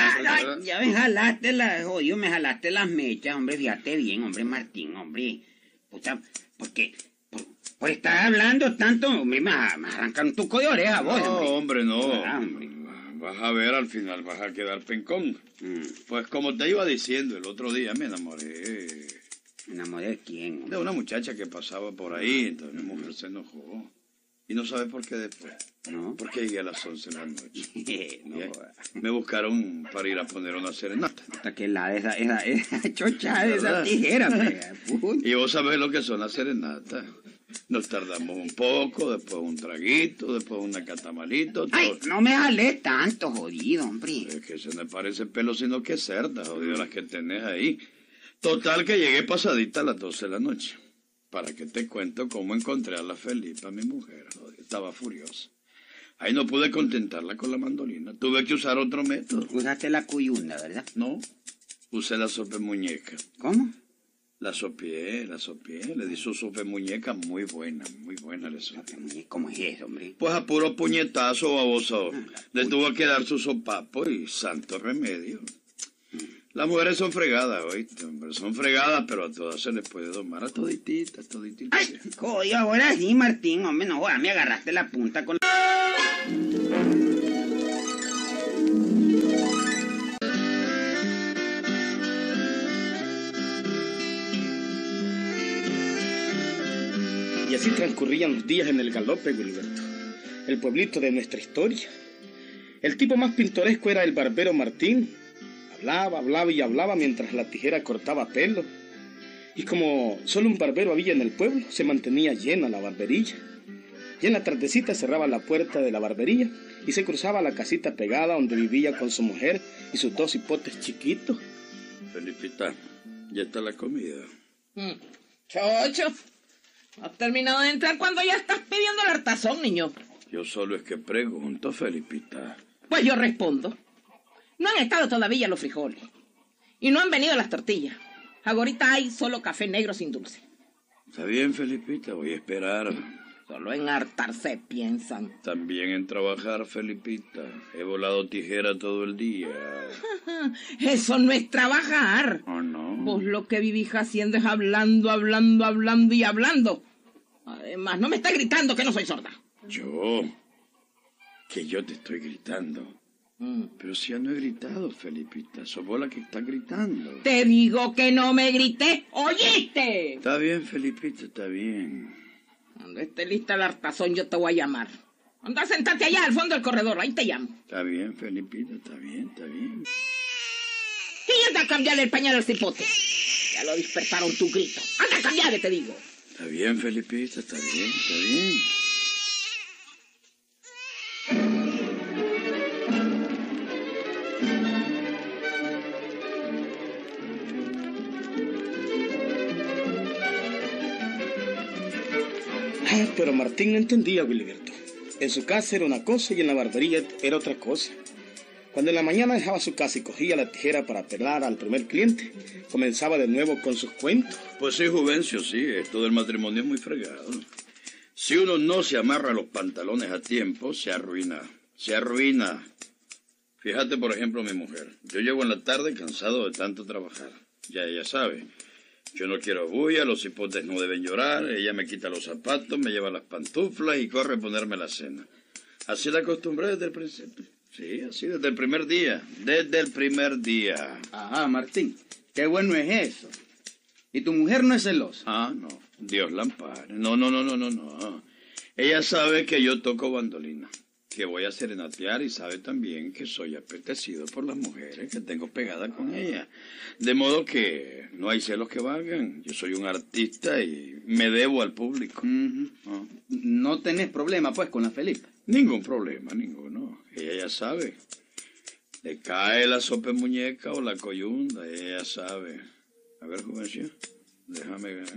Ya me jalaste las, jodido, me jalaste las mechas, hombre, fíjate bien, hombre, Martín, hombre. Puta, porque, por, por estar hablando tanto, hombre, me, me arrancan un tuco de oreja, vos, No, hombre. hombre, no. Ah, hombre. Vas a ver, al final vas a quedar pencón. Mm, Pues como te iba diciendo, el otro día me enamoré ¿Me enamoré de quién? de una muchacha que pasaba por ahí, entonces mi mujer se enojó. Y no sabe por qué después. ¿No? Porque llegué a las 11 de la noche. no, jodas. Me buscaron para ir a poner una serenata. hasta que la de esa, esa, esa chocha de esa tijera, puta. Y vos sabés lo que son las serenatas. Nos tardamos un poco, después un traguito, después una catamalito. Ay, no me jalé tanto, jodido, hombre. Es que se me parece pelo, sino que cerda, jodido, las que tenés ahí. Total que llegué pasadita a las 12 de la noche. Para que te cuento cómo encontré a la Felipa, mi mujer. jodido, Estaba furiosa. Ahí no pude contentarla con la mandolina. Tuve que usar otro método. Usaste la cuyunda, ¿verdad? No, usé la sopa muñeca. ¿Cómo? La sopié, la sopié. Le di su muñeca muy buena, muy buena le sopié. ¿Cómo es eso, hombre? Pues a puro puñetazo, baboso. Le tuvo que dar su sopapo y santo remedio. Las mujeres son fregadas, oíste, hombre. Son fregadas, pero a todas se les puede domar. A todititas, todititas. Ay, jodido, ahora sí, Martín, hombre, no jodas, me agarraste la punta con... así transcurrían los días en el galope, Wilberto. El pueblito de nuestra historia. El tipo más pintoresco era el barbero Martín. Hablaba, hablaba y hablaba mientras la tijera cortaba pelo. Y como solo un barbero había en el pueblo, se mantenía llena la barberilla. Y en la tardecita cerraba la puerta de la barbería y se cruzaba a la casita pegada donde vivía con su mujer y sus dos hipotes chiquitos. Felipita, ya está la comida. Mm. Chocho, has terminado de entrar cuando ya estás pidiendo el hartazón, niño. Yo solo es que pregunto, Felipita. Pues yo respondo. No han estado todavía los frijoles. Y no han venido las tortillas. Ahorita hay solo café negro sin dulce. Está bien, Felipita, voy a esperar. Solo en hartarse piensan. También en trabajar, Felipita. He volado tijera todo el día. Eso no es trabajar. ¿O no? Vos lo que vivís haciendo es hablando, hablando, hablando y hablando. Además, no me está gritando que no soy sorda. Yo. Que yo te estoy gritando. Mm. Pero si ya no he gritado, Felipita. Sos vos la que está gritando. Te digo que no me grité. ¿Oíste? Está bien, Felipita, está bien. Cuando esté lista el hartazón, yo te voy a llamar. Anda, sentate allá al fondo del corredor, ahí te llamo. Está bien, Felipita, está bien, está bien. Y anda a cambiarle el pañal al cipote. Ya lo despertaron tu grito. Anda a cambiarle, te digo. Está bien, Felipita, está bien, está bien. Pero Martín no entendía, Wilberto. En su casa era una cosa y en la barbería era otra cosa. Cuando en la mañana dejaba su casa y cogía la tijera para pelar al primer cliente, comenzaba de nuevo con sus cuentos. Pues sí, Juvencio, sí, esto del matrimonio es muy fregado. Si uno no se amarra los pantalones a tiempo, se arruina, se arruina. Fíjate, por ejemplo, mi mujer. Yo llego en la tarde cansado de tanto trabajar. Ya ella sabe. Yo no quiero bulla, los hipotes no deben llorar, ella me quita los zapatos, me lleva las pantuflas y corre a ponerme la cena. Así la acostumbré desde el principio. Sí, así desde el primer día. Desde el primer día. Ajá, Martín. Qué bueno es eso. ¿Y tu mujer no es celosa? Ah, no. Dios la ampare. No, no, no, no, no, no. Ella sabe que yo toco bandolina, que voy a serenatear y sabe también que soy apetecido por las mujeres que tengo pegada con ella. De modo que no hay celos que valgan. Yo soy un artista y me debo al público. Ah. No tenés problema, pues, con la Felipa. Ningún problema, ninguno. Ella ya sabe. Le cae la sopa en muñeca o la coyunda, ella ya sabe. A ver, jovencito, déjame ver.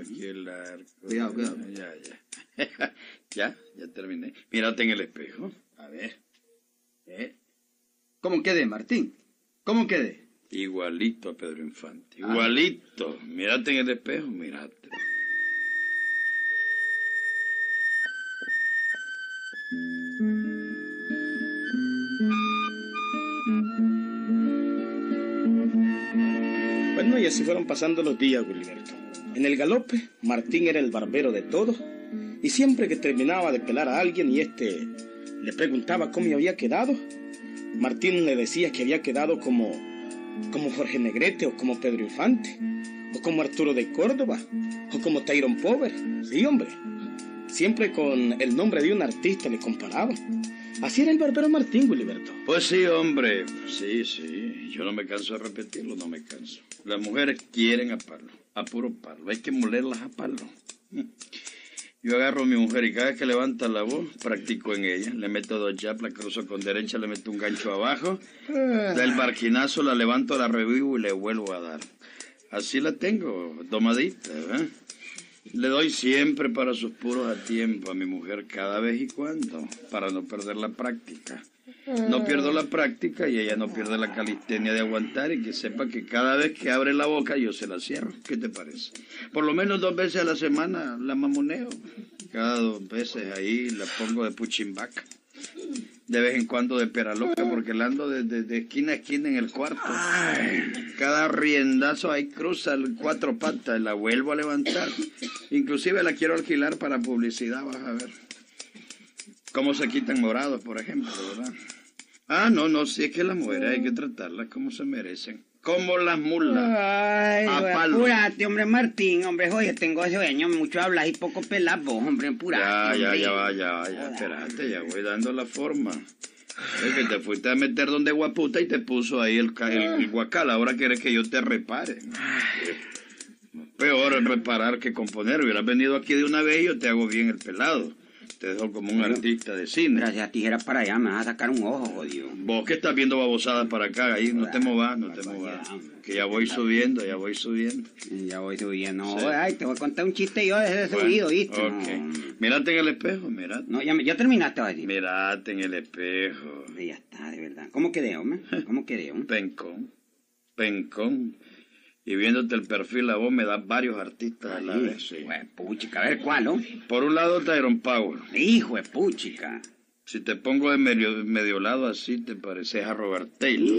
Aquí el arco. Cuidado, cuidado. Ya, ya. ya, ya terminé. Mírate en el espejo. A ver. ¿Eh? ¿Cómo quedé, Martín? ¿Cómo quedé? Igualito a Pedro Infante. Igualito. Mírate en el espejo, mírate. Y así fueron pasando los días, Wilberto. En el galope, Martín era el barbero de todos, y siempre que terminaba de pelar a alguien y este le preguntaba cómo había quedado, Martín le decía que había quedado como, como Jorge Negrete o como Pedro Infante, o como Arturo de Córdoba, o como Tyrone Pover. Sí, hombre. Siempre con el nombre de un artista le comparaba. Así era el barbero Martín, Wilberto. Pues sí, hombre. Sí, sí. Yo no me canso de repetirlo, no me canso. Las mujeres quieren a palo, a puro palo. Hay que molerlas a palo. Yo agarro a mi mujer y cada vez que levanta la voz, practico en ella. Le meto dos jabs, la cruzo con derecha, le meto un gancho abajo. Del barquinazo la levanto, la revivo y le vuelvo a dar. Así la tengo, domadita, ¿eh? Le doy siempre para sus puros a tiempo a mi mujer cada vez y cuando, para no perder la práctica. No pierdo la práctica y ella no pierde la calistenia de aguantar y que sepa que cada vez que abre la boca yo se la cierro. ¿Qué te parece? Por lo menos dos veces a la semana la mamoneo. Cada dos veces ahí la pongo de puchimbaca. De vez en cuando de pera loca porque la ando de, de- de esquina a esquina en el cuarto. Cada riendazo ahí cruza cuatro patas, la vuelvo a levantar. Inclusive la quiero alquilar para publicidad, vas a ver. Cómo se quitan morados, por ejemplo, ¿verdad? Ah, no, no, sí es que las mujeres hay que tratarlas como se merecen. Como las mulas. Ay, apúrate, hombre, Martín, hombre, oye, tengo sueño, mucho hablas y poco pelas vos, hombre, Ya, apúrate, ya, hombre. ya va, ya va, ya, espérate, ya voy dando la forma. Es que te fuiste a meter donde guaputa y te puso ahí el, el, el guacal. Ahora quieres que yo te repare. Peor es reparar que componer. Hubieras venido aquí de una vez y yo te hago bien el pelado. Te dejo como un artista de cine. Gracias a tijera para allá, me vas a sacar un ojo, jodido. Vos que estás viendo babosadas para acá, ahí no te movas, no te movas. Que ya voy subiendo, ya voy subiendo. Ya voy subiendo. Sí. Ay, te voy a contar un chiste yo desde Bueno, subido, ¿viste? ok. Mírate en el espejo, mírate. No, ya, ya terminaste, Bati. Mírate en el espejo. Ya está, de verdad. ¿Cómo quedé, hombre? ¿Cómo quedé, hombre? Pencón. Pencón. Y viéndote el perfil a vos me das varios artistas a la vez. sí. Pues, puchica, a ver cuál, ¿no? Por un lado Tyron Power. Hijo de puchica. Si te pongo de medio, medio lado así, te pareces a Robert Taylor.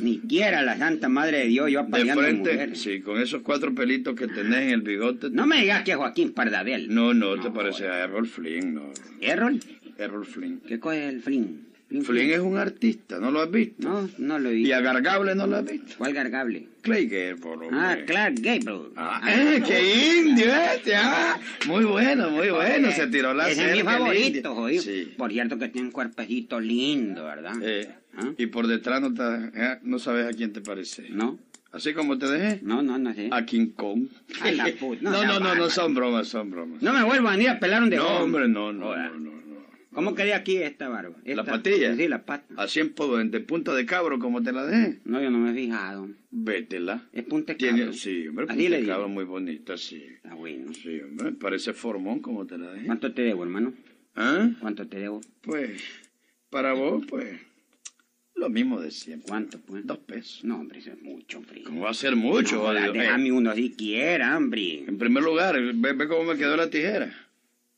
Ni quiera la santa madre de Dios, yo De apaleando frente, mujeres. sí, con esos cuatro pelitos que tenés en el bigote. No me digas que es Joaquín Pardabel. No, no, te pareces a Errol Flynn, no. ¿Errol? Errol Flynn. ¿Qué cosa es el Flynn? Flynn es un artista, ¿no lo has visto? No, no lo he visto. ¿Y a Gargable no lo has visto? ¿Cuál gargable? Clay Gable, hombre. Ah, Clark Gable. Ah, eh, qué indio este, ah. Muy bueno, muy bueno, se tiró la Ese es mi favorito, jodido. Sí. Por cierto que tiene un cuerpecito lindo, ¿verdad? Eh, ¿Ah? Y por detrás no, te- eh, no sabes a quién te parece. ¿No? Así como te dejé. No, no, no sé. A King Kong. Ay, la puta, no No, no, no, son bromas, son bromas. No me vuelvo a venir a pelar un dedo. No, hombre, no, no, no, no. ¿Cómo quedé aquí esta barba? ¿La Esta- patilla? Sí, la pata. Así en, de punta de cabro, como te la dejé. No, yo no me he fijado. Vétela. Es punta de cabro. sí, hombre, punta de cabro muy bonita, sí. Está bueno. Sí, hombre, parece formón como te la dejé. ¿Cuánto te debo, hermano? ¿Ah? ¿Cuánto te debo? Pues, para vos, pues, Lo mismo de siempre. ¿Cuánto, pues? Dos pesos. No, hombre, eso es mucho, hombre. ¿Cómo va a ser mucho? No, déjame Eh, uno siquiera, hombre. En primer lugar, ve, ve cómo me quedó la tijera.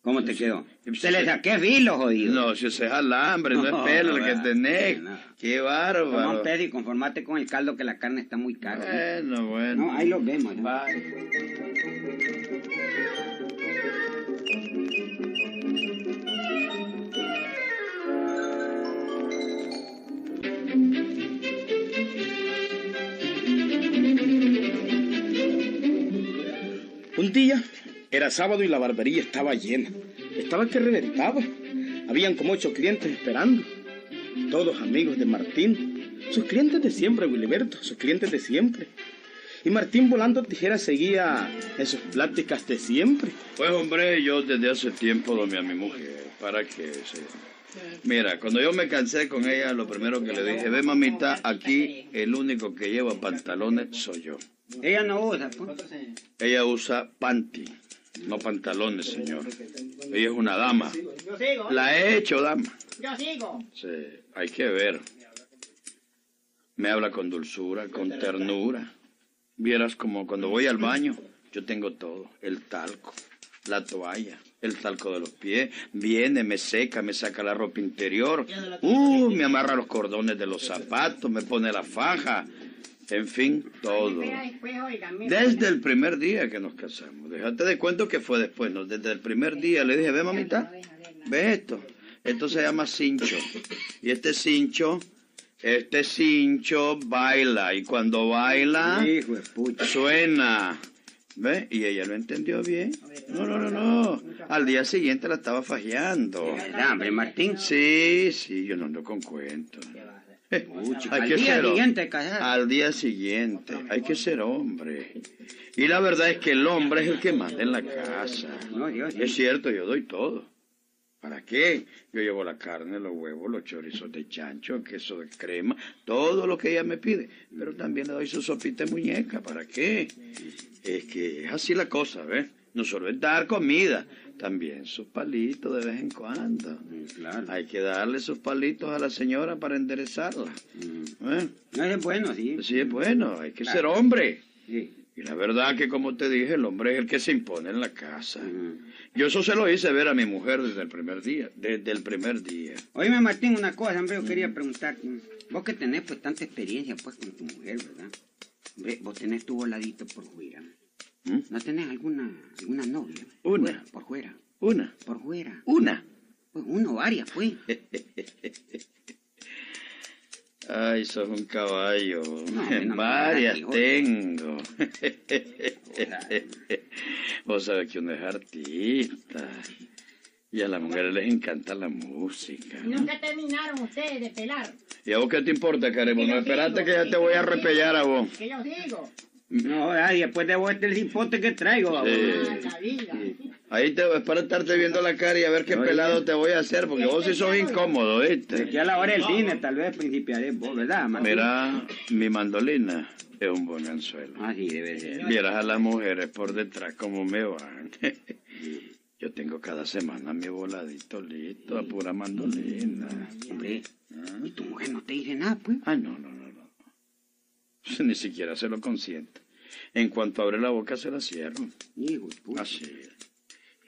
¿Cómo te quedó? Se le saqué filo, jodido. No, si ese es alambre, no, es pelo el que tenés. no. Qué Toma bárbaro. un pedo y conformate con el caldo que la carne está muy cara. Bueno, bueno. No, ahí lo vemos. ¿no? Un día era sábado y la barbería estaba llena. Estaba que reventaba. Habían como ocho clientes esperando. Todos amigos de Martín. Sus clientes de siempre, Wiliberto. Sus clientes de siempre. Y Martín Volando Tijera seguía en sus pláticas de siempre. Pues hombre, yo desde hace tiempo domé a mi mujer. ¿Para qué? Sí. Mira, cuando yo me cansé con ella, lo primero que le dije, ve mamita, aquí el único que lleva pantalones soy yo. Ella no usa, pues. Ella usa panty, no pantalones, señor. Ella es una dama. Yo sigo. La he hecho dama. Yo sigo. Sí, hay que ver. Me habla con dulzura, con ternura. Vieras como cuando voy al baño, yo tengo todo. El talco, la toalla, el talco de los pies. Viene, me seca, me saca la ropa interior. Uh, me amarra los cordones de los zapatos, me pone la faja. En fin, todo. Desde el primer día que nos casamos. Déjate de cuento que fue después, ¿no? Desde el primer día le dije, ve mamita, ve esto. Esto se llama cincho. Y este cincho, este cincho baila. Y cuando baila, suena. ¿Ve? Y ella lo entendió bien. No, no, no, no. Al día siguiente la estaba fajeando. ¿Verdad, hombre, Martín? Sí, sí, yo no ando con cuentos. Hay al que día ser siguiente casar. Al día siguiente. Hay que ser hombre. Y la verdad es que el hombre es el que manda en la casa. No, Dios, Es cierto, yo doy todo. ¿Para qué? Yo llevo la carne, los huevos, los chorizos de chancho, queso de crema, todo lo que ella me pide. Pero también le doy su sopita de muñeca. ¿Para qué? Es que es así la cosa, ¿ves? No solo es dar comida, también sus palitos de vez en cuando. Hay que darle sus palitos a la señora para enderezarla. ¿eh? No es bueno, sí. Sí, es bueno, hay que Claro. ser hombre. Sí. Y la verdad que, como te dije, el hombre es el que se impone en la casa. Yo eso se lo hice ver a mi mujer desde el primer día, desde el primer día. Oíme, Martín, una cosa, hombre, yo quería preguntarte. Vos que tenés pues tanta experiencia pues con tu mujer, ¿verdad? Hombre, vos tenés tu voladito por fuera. ¿Mm? ¿No tenés alguna, alguna novia? Una. Fuera, por fuera. Una. Por fuera. Una. Pues uno, varias, pues. Ay, sos un caballo. no Varias tengo. Vos sabés que uno es artista. Y a las mujeres les encanta la música. Nunca terminaron ustedes de pelar. ¿Y a vos qué te importa, Caremo? No esperaste que ya te voy a repellar a vos. Que yo sigo. No, ay, después de vos este cipote que traigo. Sí. Vida. Ahí te es para estarte viendo la cara y a ver qué pelado te voy a hacer, porque vos sí sos incómodo, ¿viste? Ya a la hora del cine, tal vez principiaré vos, ¿verdad, Martín? Mira, mi mandolina es un buen anzuelo. Ah, sí, debe ser. Vieras a las mujeres por detrás cómo me van. Yo tengo cada semana mi voladito listo, a pura mandolina. Hombre, ¿y tu mujer no te dice nada, pues? Ah, no, no, no, Ni siquiera se lo consiente. En cuanto abre la boca, se la cierro. Hijo puta. Así.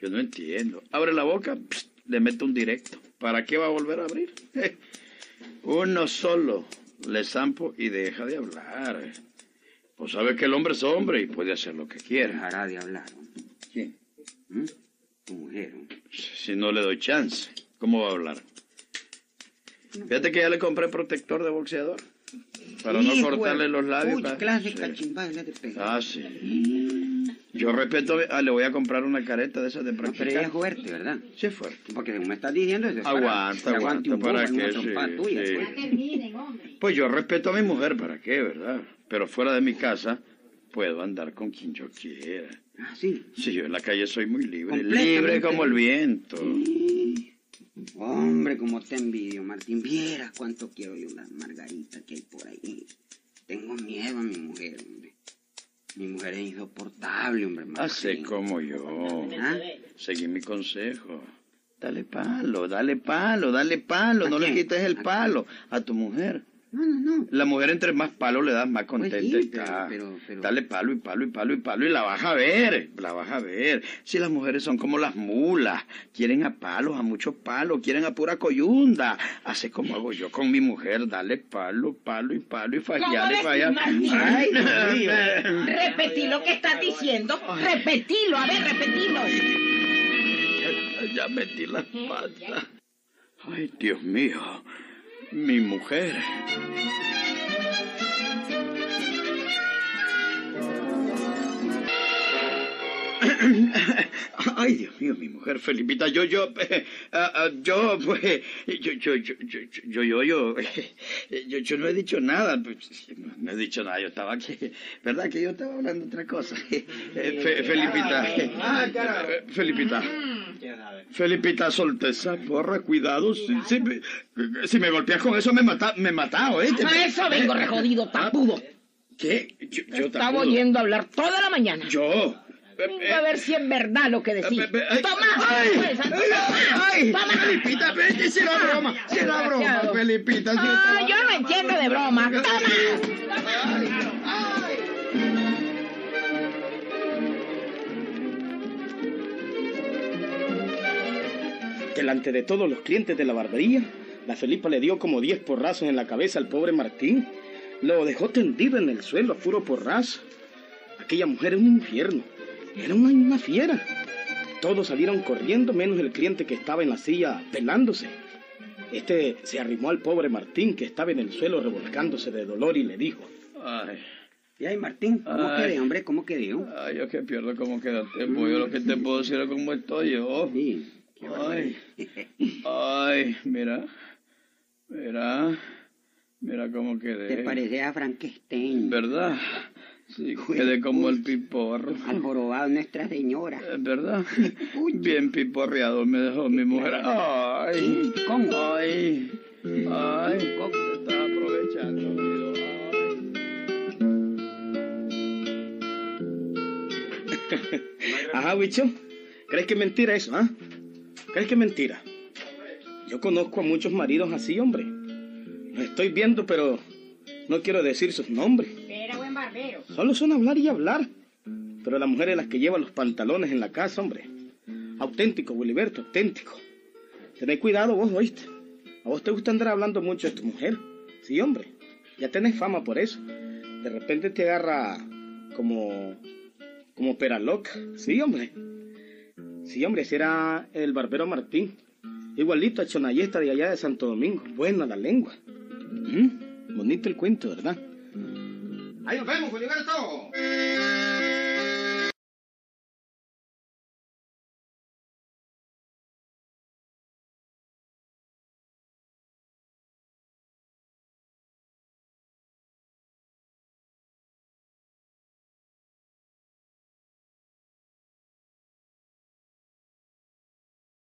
Yo no entiendo. Abre la boca, le meto un directo. ¿Para qué va a volver a abrir? Uno solo le zampo y deja de hablar. Pues sabe que el hombre es hombre y puede hacer lo que quiera. Dejará de hablar. ¿Quién? ¿Mm? Tu mujer. Si no le doy chance, ¿cómo va a hablar? Fíjate que ya le compré protector de boxeador. Para no Hijo cortarle los labios. pa- clase Sí. cachimbada de pegar. Ah, sí. Yo respeto, ah, le voy a comprar una careta de esas de Pero ella es fuerte, ¿verdad? Sí, es fuerte. Porque según me estás diciendo es para- Aguanta, que aguante aguanta, un ¿para trompada Sí, tuya, sí. pues. Pues yo respeto a mi mujer, ¿para qué, verdad? Pero fuera de mi casa puedo andar con quien yo quiera. Ah, sí. Sí, yo en la calle soy muy libre, libre como el viento. Hombre, como te envidio, Martín. Vieras cuánto quiero yo las margaritas que hay por ahí. Tengo miedo a mi mujer, hombre. Mi mujer es insoportable, hombre. Hace Martín. como yo. ¿Ah? Seguí mi consejo. Dale palo, dale palo, dale palo. ¿A No le quites el ¿A palo a tu mujer. No, no, no. La mujer entre más palo le das más contenta Pues sí, pero- está. pero- pero- Dale palo y palo y palo y palo y la vas a ver, la vas a ver. Si las mujeres son como las mulas, quieren a palos, a muchos palos, quieren a pura coyunda. Hace como hago yo con mi mujer, dale palo, palo y palo y fallar y decís, fallar. Ay, Dios mío. Repetí lo que estás diciendo. Repetilo, a ver, repetilo. Ya, ya metí las patas. Ay, Dios mío, mi mujer. Ay, Dios mío, mi mujer Felipita, yo, yo, eh, ah, ah, yo, pues, yo, yo, yo, yo, yo, yo, yo, eh, no he dicho nada, pues, no, he dicho nada, yo estaba aquí, ¿verdad que yo estaba hablando otra cosa? Eh, Fe- Felipita, eh, Felipita, Felipita, solta esa porra, cuidado, si, me- golpeas con eso me mata, me mata, ¿oíste? A eso vengo, rejodido, tapudo. ¿Qué? Yo, yo Estaba oyendo hablar toda la mañana. Yo. Vengo a ver si es verdad lo que decís. ¡Toma! ay, pues, ay, ay, toma. Felipita, vete, si era broma, si era broma. Felipita. si Ah, yo no entiendo de broma. ¡Toma! Delante de todos los clientes de la barbería, la Felipa le dio como 10 porrazos en la cabeza al pobre Martín. Lo dejó tendido en el suelo a puro porrazo. Aquella mujer era un infierno. Era una, una fiera. Todos salieron corriendo menos el cliente que estaba en la silla pelándose. Este se arrimó al pobre Martín que estaba en el suelo revolcándose de dolor y le dijo. Ay. Y ay, Martín, ¿cómo Ay. quedé, hombre? ¿Cómo quedé? oh? Ay, yo que pierdo cómo queda tiempo. Yo lo que te puedo decir es cómo estoy yo. Ay, ay, mira, mira, mira cómo quedé. Te parece a Frankenstein. ¿Verdad? Sí, quedé como el piporro. Al jorobado de Nuestra Señora. Es verdad. Bien piporreado me dejó mi mujer. Ay, ay, ay, te estás aprovechando. amigo. Ajá, bicho. ¿Crees que es mentira eso, ah? ¿Crees que es mentira? Yo conozco a muchos maridos así, hombre. Los estoy viendo, pero no quiero decir sus nombres. Solo son hablar y hablar. Pero la mujer es la que lleva los pantalones en la casa, hombre. Auténtico, Wiliberto, auténtico. Tened cuidado vos, ¿oíste? A vos te gusta andar hablando mucho de tu mujer. Sí, hombre. Ya tenés fama por eso. De repente te agarra como... como pera loca. Sí, hombre. Sí, hombre, ese era el barbero Martín. Igualito a Chonayesta de allá de Santo Domingo. Buena la lengua. ¿Mm? Bonito el cuento, ¿verdad? Ahí nos vemos, Filiberto.